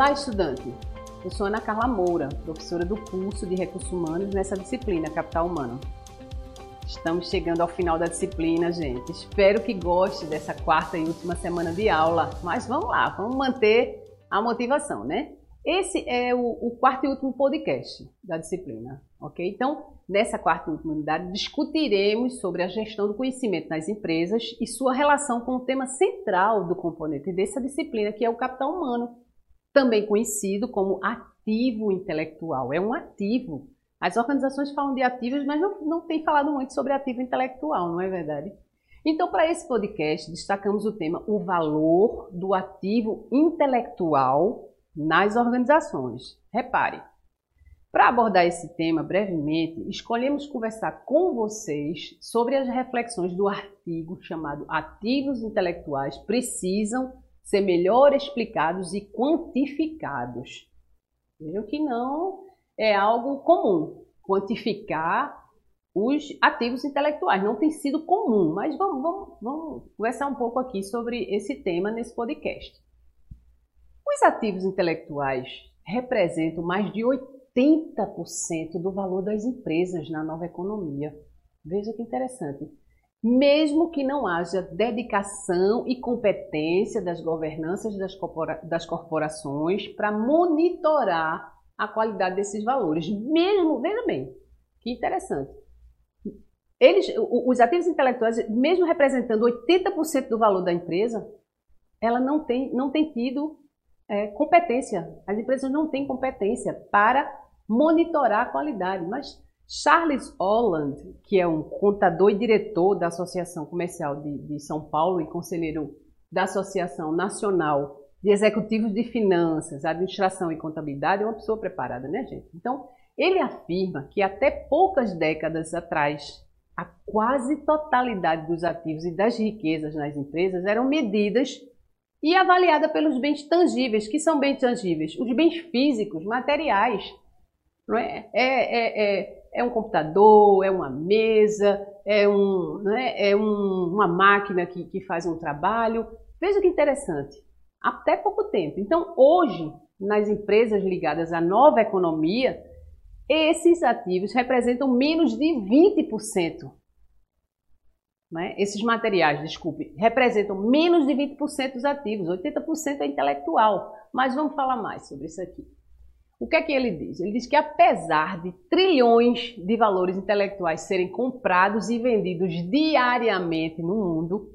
Olá, estudante! Eu sou Ana Carla Moura, professora do curso de Recursos Humanos nessa disciplina, Capital Humano. Estamos chegando ao final da disciplina, gente. Espero que goste dessa quarta e última semana de aula. Mas vamos lá, vamos manter a motivação, né? Esse é o, o quarto e último podcast da disciplina, ok? Então, nessa quarta e última unidade, discutiremos sobre a gestão do conhecimento nas empresas e sua relação com o tema central do componente dessa disciplina, que é o capital humano, também conhecido como ativo intelectual. É um ativo. As organizações falam de ativos, mas não, não tem falado muito sobre ativo intelectual, não é verdade? Então, para esse podcast, destacamos o tema o valor do ativo intelectual nas organizações. Repare, para abordar esse tema brevemente, escolhemos conversar com vocês sobre as reflexões do artigo chamado Ativos Intelectuais Precisam Ser Melhor Explicados e Quantificados. Vejam que não é algo comum quantificar os ativos intelectuais. Não tem sido comum, mas vamos, vamos, vamos conversar um pouco aqui sobre esse tema nesse podcast. Os ativos intelectuais representam mais de 80% do valor das empresas na nova economia. Veja que interessante. Mesmo que não haja dedicação e competência das governanças das, corpora das corporações para monitorar a qualidade desses valores, mesmo, veja bem, que interessante. Eles, os ativos intelectuais, mesmo representando 80% do valor da empresa, ela não tem, não tem tido é, competência. As empresas não têm competência para monitorar a qualidade. Mas Charles Holland, que é um contador e diretor da Associação Comercial de, de São Paulo e conselheiro da Associação Nacional de Executivos de Finanças, Administração e Contabilidade, é uma pessoa preparada, né, gente? Então, ele afirma que até poucas décadas atrás, a quase totalidade dos ativos e das riquezas nas empresas eram medidas e avaliada pelos bens tangíveis. que são bens tangíveis? Os bens físicos, materiais. Não é? É, é, é, é um computador, é uma mesa, é, um, não é? é um, uma máquina que, que faz um trabalho. Veja que interessante. Até pouco tempo. Então, hoje, nas empresas ligadas à nova economia, esses ativos representam menos de 20% né? Esses materiais, desculpe, representam menos de 20% dos ativos, 80% é intelectual. Mas vamos falar mais sobre isso aqui. O que é que ele diz? Ele diz que apesar de trilhões de valores intelectuais serem comprados e vendidos diariamente no mundo,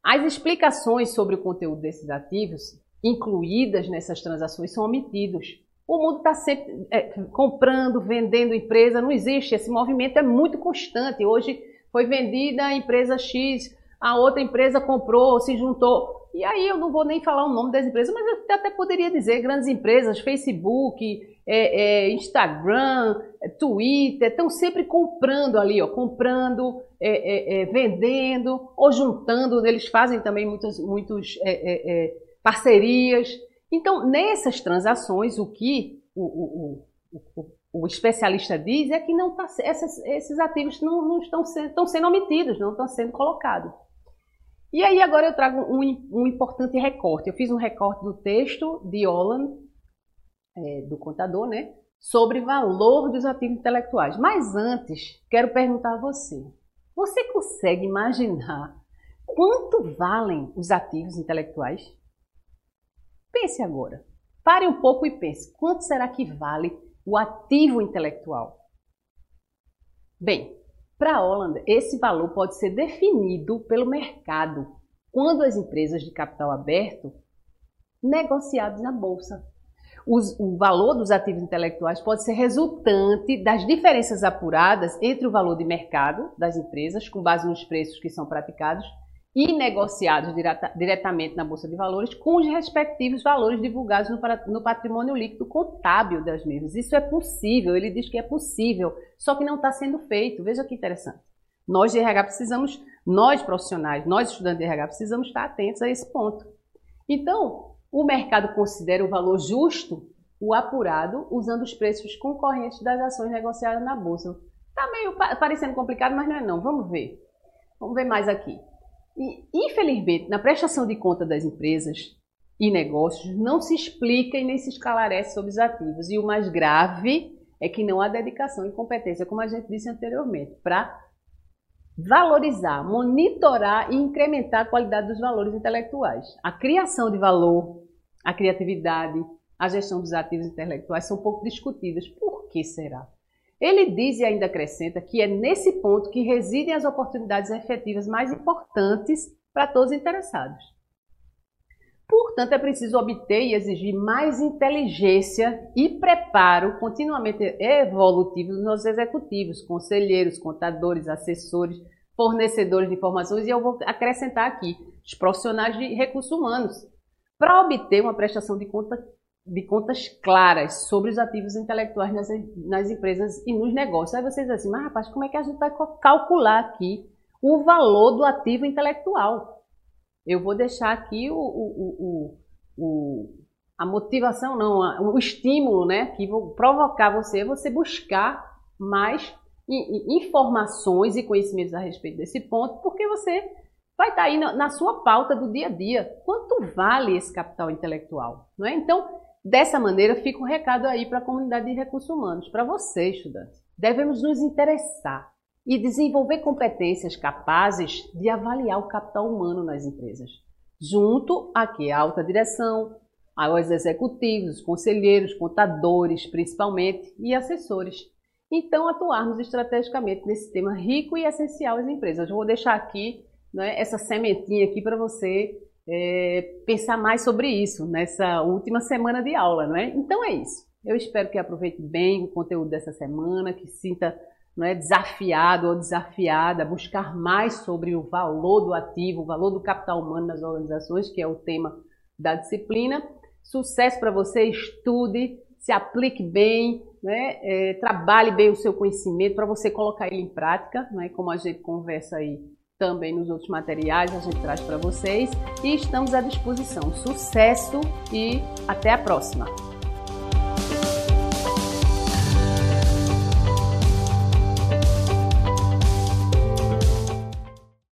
as explicações sobre o conteúdo desses ativos, incluídas nessas transações, são omitidos. O mundo está sempre é, comprando, vendendo empresa, não existe. Esse movimento é muito constante. Hoje foi vendida a empresa X, a outra empresa comprou, se juntou. E aí eu não vou nem falar o nome das empresas, mas eu até poderia dizer grandes empresas, Facebook, é, é, Instagram, é, Twitter, estão sempre comprando ali, ó, comprando, é, é, é, vendendo ou juntando. Eles fazem também muitas, muitos parcerias. Então, nessas transações, o que o, o, o, o especialista diz é que não tá, esses, esses ativos não, não estão, sendo, estão sendo omitidos, não estão sendo colocados. E aí agora eu trago um, um importante recorte. Eu fiz um recorte do texto de Olan, é, do contador, né, sobre valor dos ativos intelectuais. Mas antes, quero perguntar a você: você consegue imaginar quanto valem os ativos intelectuais? Pense agora. Pare um pouco e pense: quanto será que vale o ativo intelectual. Bem, para a Holanda, esse valor pode ser definido pelo mercado quando as empresas de capital aberto negociadas na bolsa. Os, o valor dos ativos intelectuais pode ser resultante das diferenças apuradas entre o valor de mercado das empresas, com base nos preços que são praticados, e negociados direta, diretamente na Bolsa de Valores com os respectivos valores divulgados no, no, patrimônio líquido contábil das mesmas. Isso é possível, ele diz que é possível, só que não está sendo feito. Veja que interessante. Nós de RH precisamos, nós profissionais, nós estudantes de RH precisamos estar atentos a esse ponto. Então, o mercado considera o valor justo, o apurado, usando os preços concorrentes das ações negociadas na Bolsa. Está meio parecendo complicado, mas não é não. Vamos ver. Vamos ver mais aqui. E, infelizmente, na prestação de conta das empresas, e negócios não se explica e nem se esclarece sobre os ativos. E o mais grave é que não há dedicação e competência, como a gente disse anteriormente, para valorizar, monitorar e incrementar a qualidade dos valores intelectuais. A criação de valor, a criatividade, a gestão dos ativos intelectuais são pouco discutidas. Por que será? Ele diz e ainda acrescenta que é nesse ponto que residem as oportunidades efetivas mais importantes para todos os interessados. Portanto, é preciso obter e exigir mais inteligência e preparo continuamente evolutivo dos nossos executivos, conselheiros, contadores, assessores, fornecedores de informações e eu vou acrescentar aqui os profissionais de recursos humanos para obter uma prestação de, conta, de contas claras sobre os ativos intelectuais nas, nas empresas e nos negócios. Aí vocês dizem assim, mas rapaz, como é que a gente vai calcular aqui o valor do ativo intelectual? eu vou deixar aqui o, o, o, a motivação, não, o estímulo, né, que vou provocar você, você buscar mais informações e conhecimentos a respeito desse ponto, porque você vai estar aí na, sua pauta do dia a dia. Quanto vale esse capital intelectual? Não é? Então, dessa maneira, fica um recado aí para a comunidade de recursos humanos, para você, estudante. Devemos nos interessar e desenvolver competências capazes de avaliar o capital humano nas empresas, junto aqui à alta direção, aos executivos, os conselheiros, contadores, principalmente, e assessores. Então, atuarmos estrategicamente nesse tema rico e essencial às empresas. Eu vou deixar aqui né, essa sementinha aqui para você é, pensar mais sobre isso nessa última semana de aula, não é? Então é isso. Eu espero que aproveite bem o conteúdo dessa semana, que sinta não é, desafiado ou desafiada a buscar mais sobre o valor do ativo, o valor do capital humano nas organizações, que é o tema da disciplina. Sucesso para você, estude, se aplique bem, né, é, trabalhe bem o seu conhecimento para você colocar ele em prática, né, como a gente conversa aí também nos outros materiais, a gente traz para vocês e estamos à disposição. Sucesso e até a próxima!